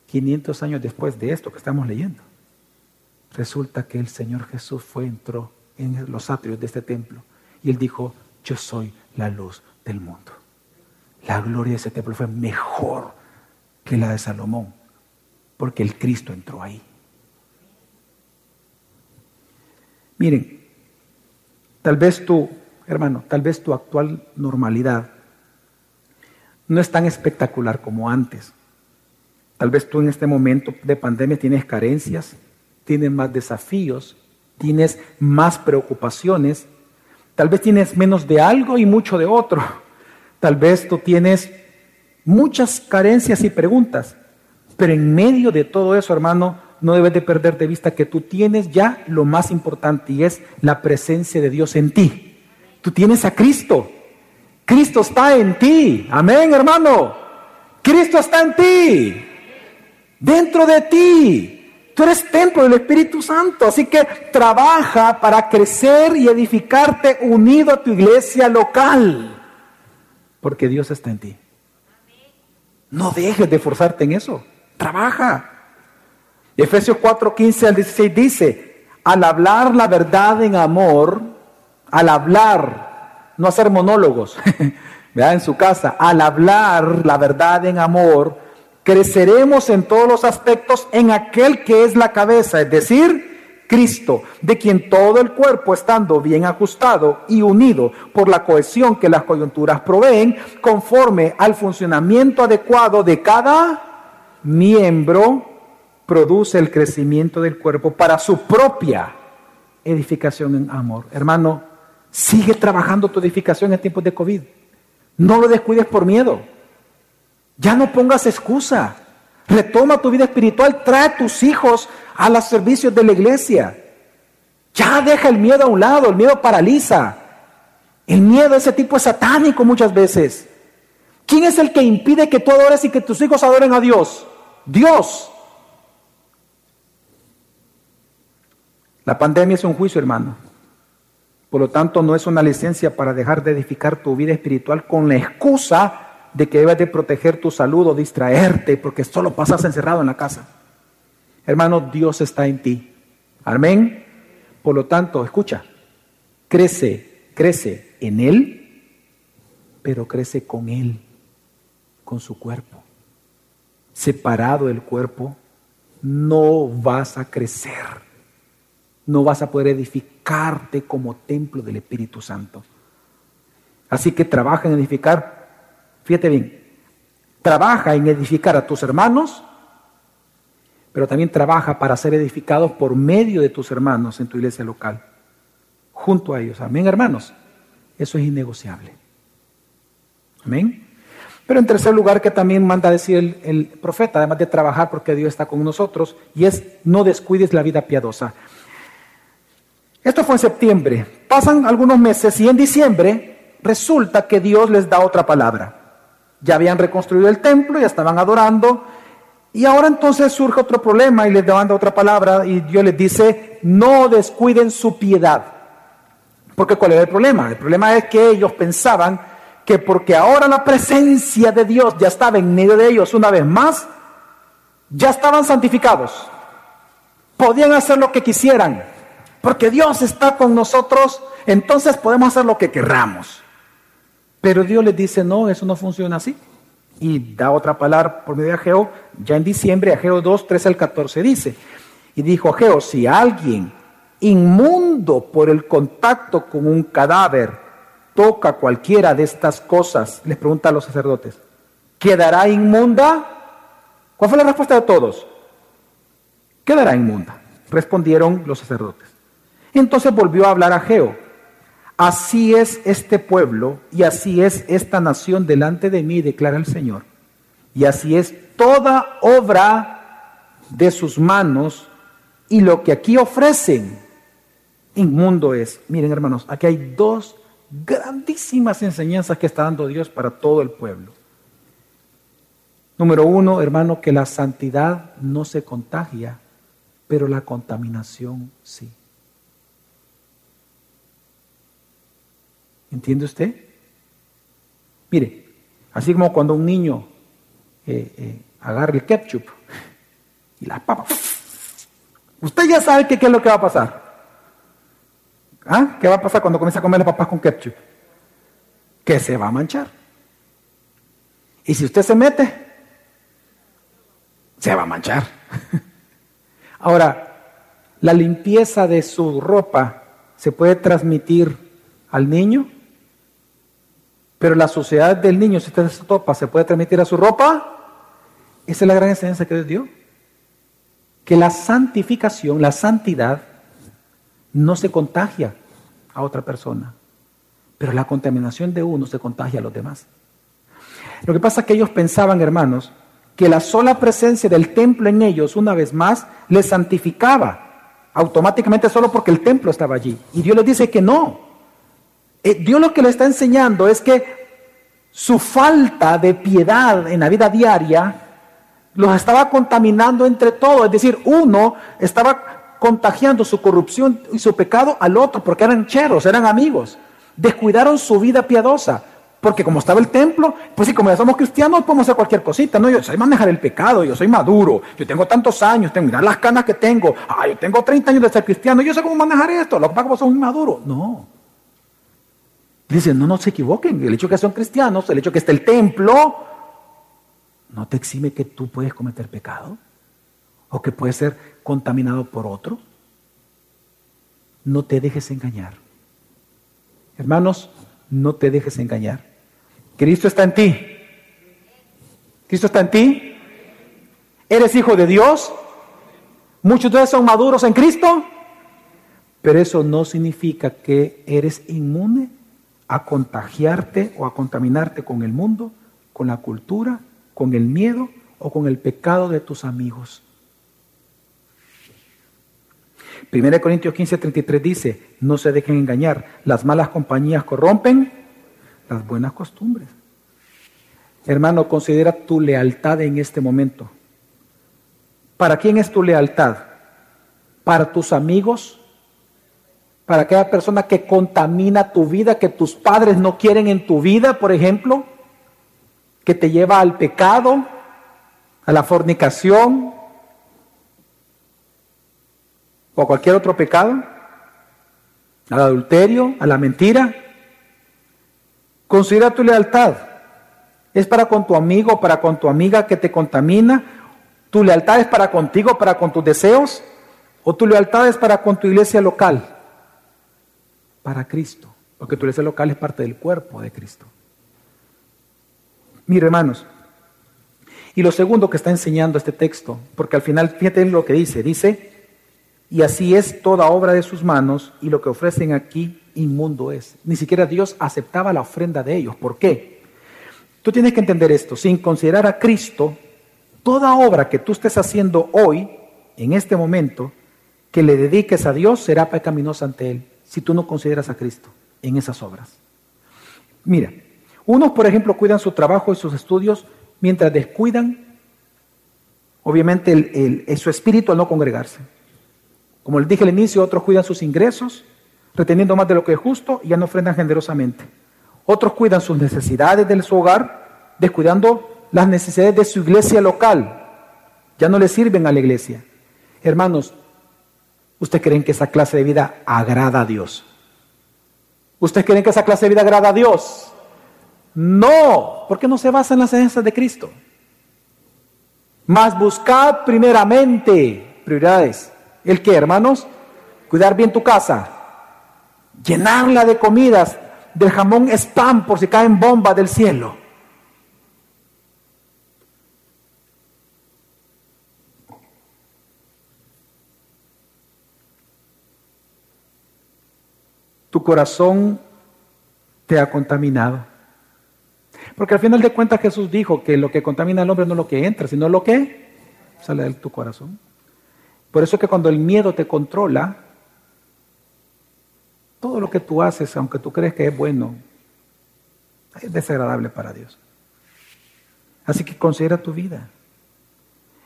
500 años después de esto que estamos leyendo, resulta que el Señor Jesús fue, entró en los atrios de este templo y él dijo, yo soy la luz del mundo. La gloria de ese templo fue mejor que la de Salomón, porque el Cristo entró ahí. Miren, tal vez tú, hermano, tal vez tu actual normalidad no es tan espectacular como antes. Tal vez tú en este momento de pandemia tienes carencias, tienes más desafíos, tienes más preocupaciones, tal vez tienes menos de algo y mucho de otro. Tal vez tú tienes muchas carencias y preguntas, pero en medio de todo eso, hermano, no debes de perder de vista que tú tienes ya lo más importante y es la presencia de Dios en ti. Tú tienes a Cristo. Cristo está en ti. Amén, hermano. Cristo está en ti dentro de ti. Tú eres templo del Espíritu Santo, así que trabaja para crecer y edificarte unido a tu iglesia local, porque Dios está en ti. No dejes de forzarte en eso, trabaja. Efesios 4, 15 al 16 dice, al hablar la verdad en amor, al hablar, no hacer monólogos, (laughs) en su casa, al hablar la verdad en amor, creceremos en todos los aspectos en aquel que es la cabeza, es decir, Cristo, de quien todo el cuerpo estando bien ajustado y unido por la cohesión que las coyunturas proveen, conforme al funcionamiento adecuado de cada miembro, produce el crecimiento del cuerpo para su propia edificación en amor. Hermano, sigue trabajando tu edificación en tiempos de COVID. No lo descuides por miedo. Ya no pongas excusa. Retoma tu vida espiritual, trae a tus hijos a los servicios de la iglesia. Ya deja el miedo a un lado, el miedo paraliza. El miedo ese tipo es satánico muchas veces. ¿Quién es el que impide que tú adores y que tus hijos adoren a Dios? Dios. La pandemia es un juicio, hermano. Por lo tanto, no es una licencia para dejar de edificar tu vida espiritual con la excusa de que debes de proteger tu salud o distraerte porque solo pasas encerrado en la casa. Hermano, Dios está en ti. Amén. Por lo tanto, escucha, crece, crece en Él, pero crece con Él. con su cuerpo. Separado del cuerpo, no vas a crecer. No vas a poder edificarte como templo del Espíritu Santo. Así que trabaja en edificar, fíjate bien, trabaja en edificar a tus hermanos, pero también trabaja para ser edificados por medio de tus hermanos en tu iglesia local, junto a ellos. Amén, hermanos. Eso es innegociable. Amén. Pero en tercer lugar, que también manda decir el, el, profeta, además de trabajar porque Dios está con nosotros, y es no descuides la vida piadosa. Esto fue en septiembre. Pasan algunos meses y en diciembre resulta que Dios les da otra palabra. Ya habían reconstruido el templo, ya estaban adorando, y ahora entonces surge otro problema y les manda otra palabra y Dios les dice, no descuiden su piedad. Porque ¿cuál era el problema? El problema es que ellos pensaban que porque ahora la presencia de Dios ya estaba en medio de ellos una vez más, ya estaban santificados. Podían hacer lo que quisieran. Porque Dios está con nosotros, entonces podemos hacer lo que querramos. Pero Dios les dice, no, eso no funciona así. Y da otra palabra por medio de Ageo, ya en diciembre, Ageo 2, 13 al 14 dice, y dijo Ageo, si alguien inmundo por el contacto con un cadáver toca cualquiera de estas cosas, les pregunta a los sacerdotes, ¿quedará inmunda? ¿Cuál fue la respuesta de todos? Quedará inmunda, respondieron los sacerdotes. Entonces volvió a hablar Ageo Así es este pueblo y así es esta nación delante de mí, declara el Señor. Y así es toda obra de sus manos y lo que aquí ofrecen inmundo es. Miren hermanos, aquí hay dos grandísimas enseñanzas que está dando Dios para todo el pueblo. Número uno, hermano, que la santidad no se contagia, pero la contaminación sí. ¿Entiende usted? Mire, así como cuando un niño eh, eh, agarra el ketchup y la papa, usted ya sabe qué es lo que va a pasar. ¿Ah? ¿Qué va a pasar cuando comienza a comer las papas con ketchup? Que se va a manchar. Y si usted se mete, se va a manchar. (laughs) Ahora, la limpieza de su ropa se puede transmitir al niño pero la suciedad del niño, si usted se topa, se puede transmitir a su ropa. Esa es la gran enseñanza que Dios dio. Que la santificación, la santidad, no se contagia a otra persona. Pero la contaminación de uno se contagia a los demás. Lo que pasa es que ellos pensaban, hermanos, que la sola presencia del templo en ellos, una vez más, les santificaba automáticamente solo porque el templo estaba allí. Y Dios les dice que no, Dios lo que le está enseñando es que su falta de piedad en la vida diaria los estaba contaminando entre todos. Es decir, uno estaba contagiando su corrupción y su pecado al otro porque eran cheros, eran amigos. Descuidaron su vida piadosa. Porque como estaba el templo, pues si como ya somos cristianos, podemos hacer cualquier cosita. No, yo soy manejar el pecado, yo soy maduro, yo tengo tantos años, tengo, mirad las canas que tengo. Ah, yo tengo 30 años de ser cristiano, yo sé cómo manejar esto. Lo que pasa es que. No. Dicen, no, no se equivoquen, el hecho de que son cristianos, el hecho de que esté el templo, no te exime que tú puedes cometer pecado o que puedes ser contaminado por otro. No te dejes engañar. Hermanos, no te dejes engañar. Cristo está en ti. Cristo está en ti. Eres hijo de Dios. Muchos de ustedes son maduros en Cristo. Pero eso no significa que eres inmune a contagiarte o a contaminarte con el mundo, con la cultura, con el miedo o con el pecado de tus amigos. 1 Corintios 15, 33 dice, no se dejen engañar, las malas compañías corrompen las buenas costumbres. Hermano, considera tu lealtad en este momento. ¿Para quién es tu lealtad? ¿Para tus amigos? Para aquella persona que contamina tu vida, que tus padres no quieren en tu vida, por ejemplo, que te lleva al pecado, a la fornicación o a cualquier otro pecado, al adulterio, a la mentira. Considera tu lealtad. ¿Es para con tu amigo, para con tu amiga que te contamina? ¿Tu lealtad es para contigo, para con tus deseos? ¿O tu lealtad es para con tu iglesia local? Para Cristo, porque tu iglesia local es parte del cuerpo de Cristo. Mire, hermanos, y lo segundo que está enseñando este texto, porque al final, fíjate lo que dice, dice, y así es toda obra de sus manos, y lo que ofrecen aquí inmundo es. Ni siquiera Dios aceptaba la ofrenda de ellos. ¿Por qué? Tú tienes que entender esto, sin considerar a Cristo, toda obra que tú estés haciendo hoy, en este momento, que le dediques a Dios, será pecaminosa ante Él, si tú no consideras a Cristo en esas obras. Mira, unos, por ejemplo, cuidan su trabajo y sus estudios mientras descuidan, obviamente, el, su espíritu al no congregarse. Como les dije al inicio, otros cuidan sus ingresos, reteniendo más de lo que es justo y ya no ofrendan generosamente. Otros cuidan sus necesidades de su hogar, descuidando las necesidades de su iglesia local. Ya no le sirven a la iglesia. Hermanos, ¿ustedes creen que esa clase de vida agrada a Dios? ¿Ustedes creen que esa clase de vida agrada a Dios? No, porque no se basa en las enseñanzas de Cristo. Más buscad primeramente prioridades. ¿El qué, hermanos? Cuidar bien tu casa, llenarla de comidas, del jamón spam por si caen bombas del cielo. Tu corazón te ha contaminado. Porque al final de cuentas Jesús dijo que lo que contamina al hombre no es lo que entra, sino lo que sale de tu corazón. Por eso es que cuando el miedo te controla, todo lo que tú haces, aunque tú crees que es bueno, es desagradable para Dios. Así que considera tu vida.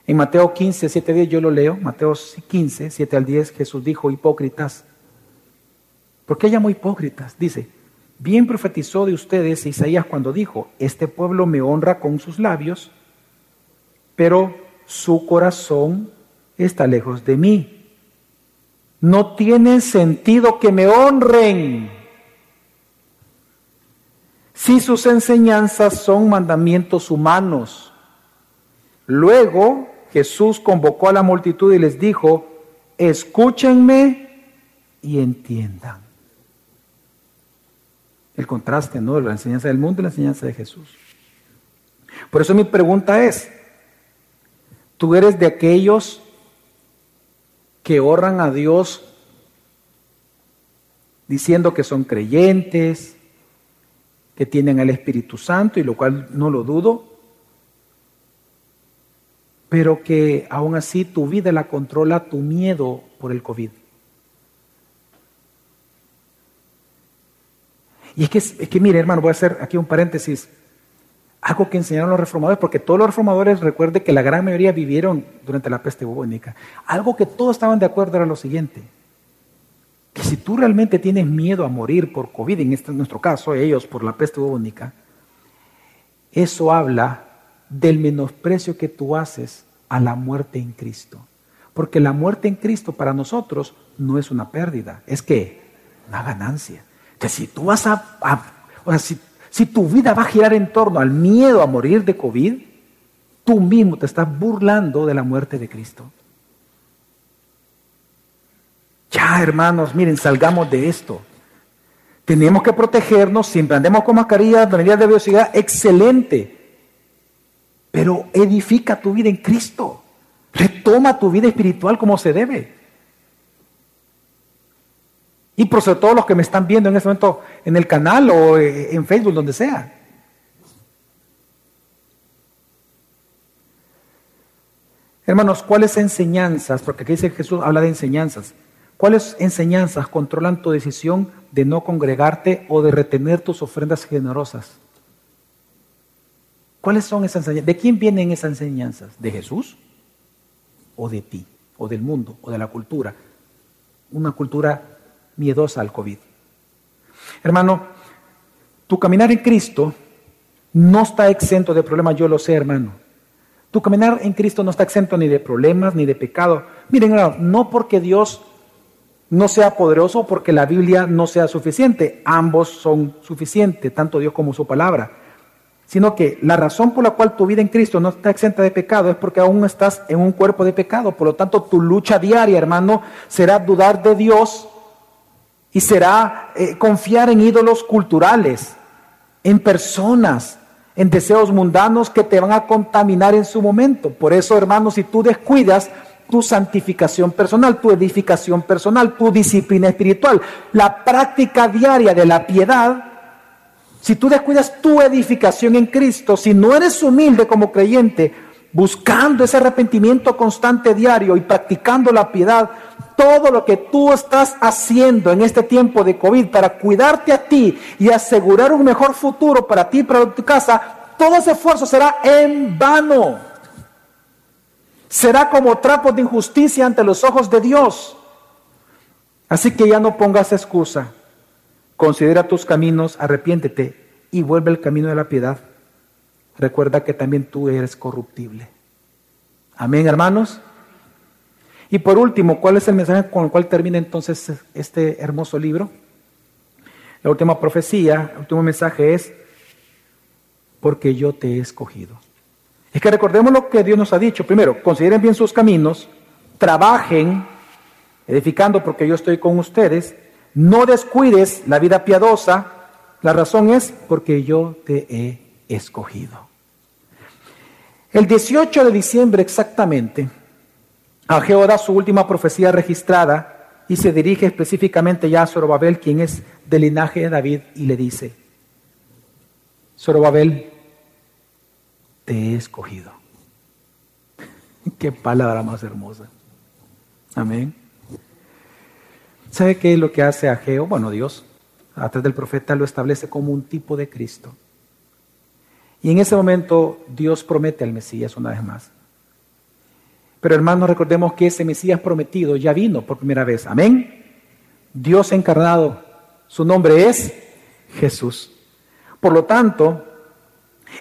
En Mateo 15, 7 10 yo lo leo, Mateo 15, 7 al 10, Jesús dijo, hipócritas. ¿Por qué llamo hipócritas? Dice, bien profetizó de ustedes Isaías cuando dijo, este pueblo me honra con sus labios, pero su corazón está lejos de mí. No tiene sentido que me honren si sus enseñanzas son mandamientos humanos. Luego Jesús convocó a la multitud y les dijo, escúchenme y entiendan. El contraste, ¿no? La enseñanza del mundo y la enseñanza de Jesús. Por eso mi pregunta es, ¿tú eres de aquellos que honran a Dios diciendo que son creyentes, que tienen el Espíritu Santo, y lo cual no lo dudo, pero que aún así tu vida la controla tu miedo por el COVID. Y es que, es que mire, hermano, voy a hacer aquí un paréntesis algo que enseñaron los reformadores, porque todos los reformadores, recuerde que la gran mayoría vivieron durante la peste bubónica. Algo que todos estaban de acuerdo era lo siguiente, que si tú realmente tienes miedo a morir por COVID, en este nuestro caso, ellos por la peste bubónica, eso habla del menosprecio que tú haces a la muerte en Cristo. Porque la muerte en Cristo para nosotros no es una pérdida, es que una ganancia. Que si tú vas a, o sea, si si tu vida va a girar en torno al miedo a morir de COVID, tú mismo te estás burlando de la muerte de Cristo. Ya, hermanos, miren, salgamos de esto. Tenemos que protegernos, siempre andemos con mascarillas, medidas de velocidad, excelente. Pero edifica tu vida en Cristo. Retoma tu vida espiritual como se debe. Y por sobre todo los que me están viendo en este momento en el canal o eh, en Facebook, donde sea. Hermanos, ¿cuáles enseñanzas? Porque aquí dice Jesús, habla de enseñanzas. ¿Cuáles enseñanzas controlan tu decisión de no congregarte o de retener tus ofrendas generosas? ¿Cuáles son esas enseñanzas? ¿De quién vienen esas enseñanzas? ¿De Jesús? ¿O de ti? ¿O del mundo? ¿O de la cultura? Una cultura miedosa al COVID. Hermano, tu caminar en Cristo no está exento de problemas, yo lo sé, hermano. Tu caminar en Cristo no está exento ni de problemas ni de pecado. Miren, hermano, no porque Dios no sea poderoso, porque la Biblia no sea suficiente. Ambos son suficientes, tanto Dios como su palabra. sino que la razón por la cual tu vida en Cristo no está exenta de pecado es porque aún estás en un cuerpo de pecado. Por lo tanto, tu lucha diaria, hermano, será dudar de Dios y será eh, confiar en ídolos culturales, en personas, en deseos mundanos que te van a contaminar en su momento. Por eso, hermano, si tú descuidas tu santificación personal, tu edificación personal, tu disciplina espiritual, la práctica diaria de la piedad, si tú descuidas tu edificación en Cristo, si no eres humilde como creyente, buscando ese arrepentimiento constante diario y practicando la piedad, todo lo que tú estás haciendo en este tiempo de COVID para cuidarte a ti y asegurar un mejor futuro para ti y para tu casa, todo ese esfuerzo será en vano. Será como trapo de injusticia ante los ojos de Dios. Así que ya no pongas excusa. Considera tus caminos, arrepiéntete y vuelve al camino de la piedad. Recuerda que también tú eres corruptible. Amén, hermanos. Y por último, ¿cuál es el mensaje con el cual termina entonces este hermoso libro? La última profecía, el último mensaje es, porque yo te he escogido. Es que recordemos lo que Dios nos ha dicho. Primero, consideren bien sus caminos, trabajen, edificando porque yo estoy con ustedes, no descuides la vida piadosa. La razón es porque yo te he escogido. El 18 de diciembre exactamente, Ageo da su última profecía registrada y se dirige específicamente ya a Zorobabel, quien es del linaje de David, y le dice, Zorobabel, te he escogido. (laughs) Qué palabra más hermosa. Amén. ¿Sabe qué es lo que hace Ageo? Bueno, Dios, a través del profeta, lo establece como un tipo de Cristo. Y en ese momento Dios promete al Mesías una vez más. Pero hermanos, recordemos que ese Mesías prometido ya vino por primera vez. Amén. Dios encarnado, su nombre es Jesús. Por lo tanto,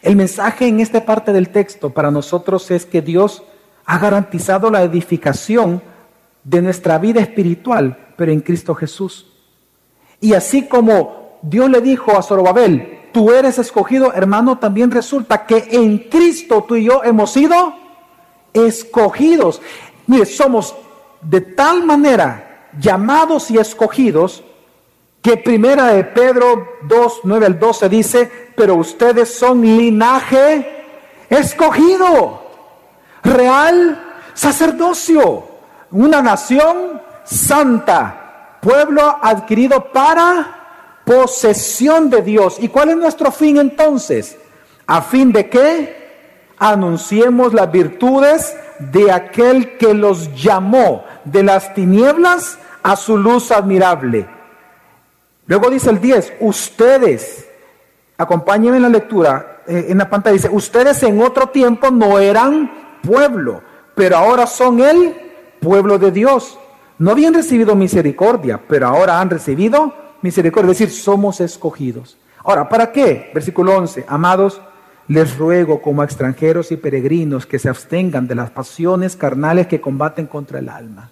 el mensaje en esta parte del texto para nosotros es que Dios ha garantizado la edificación de nuestra vida espiritual, pero en Cristo Jesús. Y así como Dios le dijo a Zorobabel, tú eres escogido, hermano, también resulta que en Cristo tú y yo hemos sido escogidos. Mire, somos de tal manera llamados y escogidos que primera de Pedro 2, 9 al 12 dice, pero ustedes son linaje escogido, real sacerdocio, una nación santa, pueblo adquirido para posesión de Dios. ¿Y cuál es nuestro fin entonces? A fin de que anunciemos las virtudes de aquel que los llamó de las tinieblas a su luz admirable. Luego dice el 10, ustedes, acompáñenme en la lectura, eh, en la pantalla dice, ustedes en otro tiempo no eran pueblo, pero ahora son el pueblo de Dios. No habían recibido misericordia, pero ahora han recibido misericordia, es decir, somos escogidos. Ahora, ¿para qué? Versículo 11, amados, les ruego como a extranjeros y peregrinos que se abstengan de las pasiones carnales que combaten contra el alma.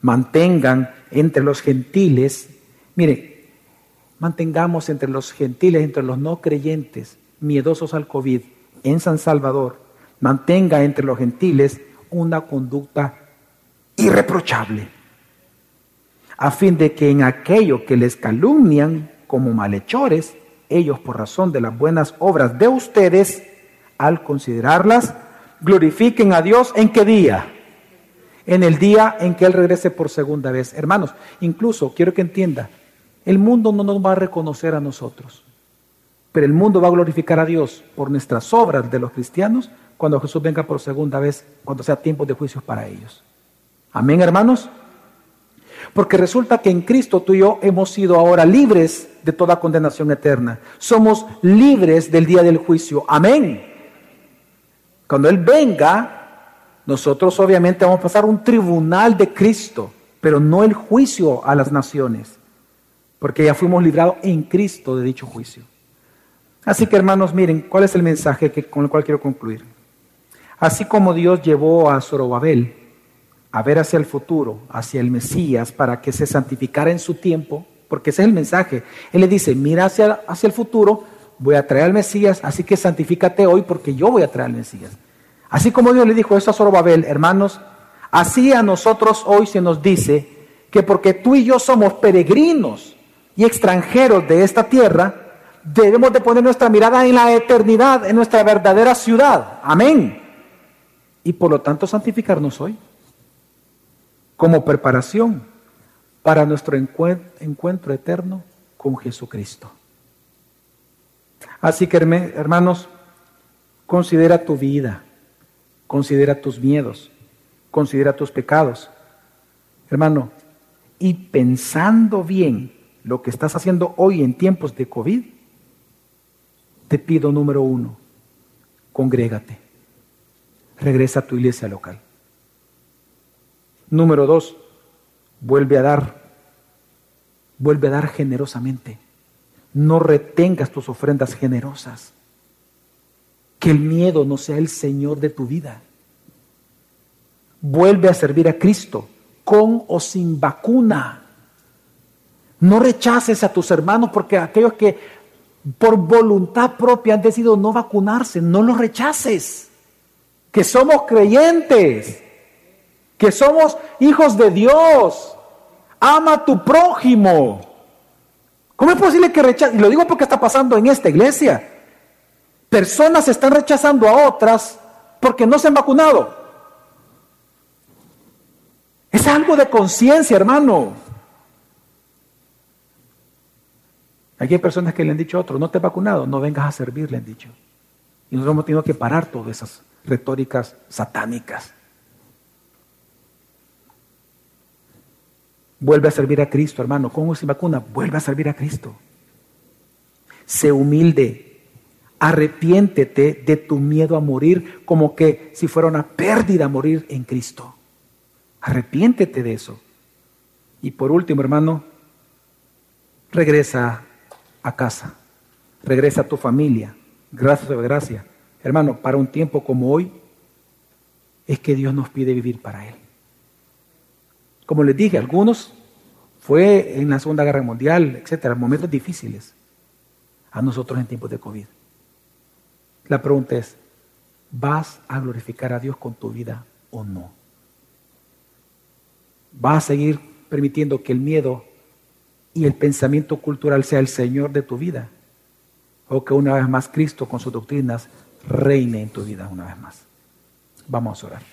Mantengan entre los gentiles, mire, mantengamos entre los gentiles, entre los no creyentes, miedosos al COVID, en San Salvador, mantenga entre los gentiles una conducta irreprochable, a fin de que en aquello que les calumnian como malhechores, ellos por razón de las buenas obras de ustedes, al considerarlas, glorifiquen a Dios en qué día? En el día en que Él regrese por segunda vez. Hermanos, incluso quiero que entienda, el mundo no nos va a reconocer a nosotros, pero el mundo va a glorificar a Dios por nuestras obras de los cristianos cuando Jesús venga por segunda vez, cuando sea tiempo de juicios para ellos. Amén, hermanos. Porque resulta que en Cristo tú y yo hemos sido ahora libres de toda condenación eterna. Somos libres del día del juicio. Amén. Cuando Él venga, nosotros obviamente vamos a pasar un tribunal de Cristo, pero no el juicio a las naciones, porque ya fuimos librados en Cristo de dicho juicio. Así que hermanos, miren, ¿cuál es el mensaje que, con el cual quiero concluir? Así como Dios llevó a Zorobabel a ver hacia el futuro, hacia el Mesías, para que se santificara en su tiempo, porque ese es el mensaje. Él le dice, mira hacia, hacia el futuro, voy a traer al Mesías, así que santifícate hoy porque yo voy a traer al Mesías. Así como Dios le dijo eso a Zorobabel, hermanos, así a nosotros hoy se nos dice que porque tú y yo somos peregrinos y extranjeros de esta tierra, debemos de poner nuestra mirada en la eternidad, en nuestra verdadera ciudad. Amén. Y por lo tanto santificarnos hoy como preparación para nuestro encuentro eterno con Jesucristo. Así que hermanos, considera tu vida, considera tus miedos, considera tus pecados. Hermano, y pensando bien lo que estás haciendo hoy en tiempos de COVID, te pido número uno, congrégate, regresa a tu iglesia local. Número dos, vuelve a dar, vuelve a dar generosamente. No retengas tus ofrendas generosas. Que el miedo no sea el Señor de tu vida. Vuelve a servir a Cristo con o sin vacuna. No rechaces a tus hermanos porque aquellos que por voluntad propia han decidido no vacunarse, no los rechaces. Que somos creyentes, que somos hijos de Dios. Ama a tu prójimo. ¿Cómo es posible que rechaces? Y lo digo porque está pasando en esta iglesia. Personas están rechazando a otras porque no se han vacunado. Es algo de conciencia, hermano. Aquí hay personas que le han dicho a otros, no te has vacunado, no vengas a servir, le han dicho. Y nosotros hemos tenido que parar todas esas retóricas satánicas. Vuelve a servir a Cristo, hermano. ¿Cómo se vacuna? Vuelve a servir a Cristo. Sé humilde. Arrepiéntete de tu miedo a morir como que si fuera una pérdida morir en Cristo. Arrepiéntete de eso. Y por último, hermano, regresa a casa, regresa a tu familia, gracias a gracia. Hermano, para un tiempo como hoy, es que Dios nos pide vivir para Él. Como les dije, algunos fue en la Segunda Guerra Mundial, etcétera, momentos difíciles. A nosotros en tiempos de COVID. La pregunta es, ¿vas a glorificar a Dios con tu vida o no? ¿Vas a seguir permitiendo que el miedo y el pensamiento cultural sea el Señor de tu vida. O que una vez más Cristo con sus doctrinas reine en tu vida una vez más. Vamos a orar.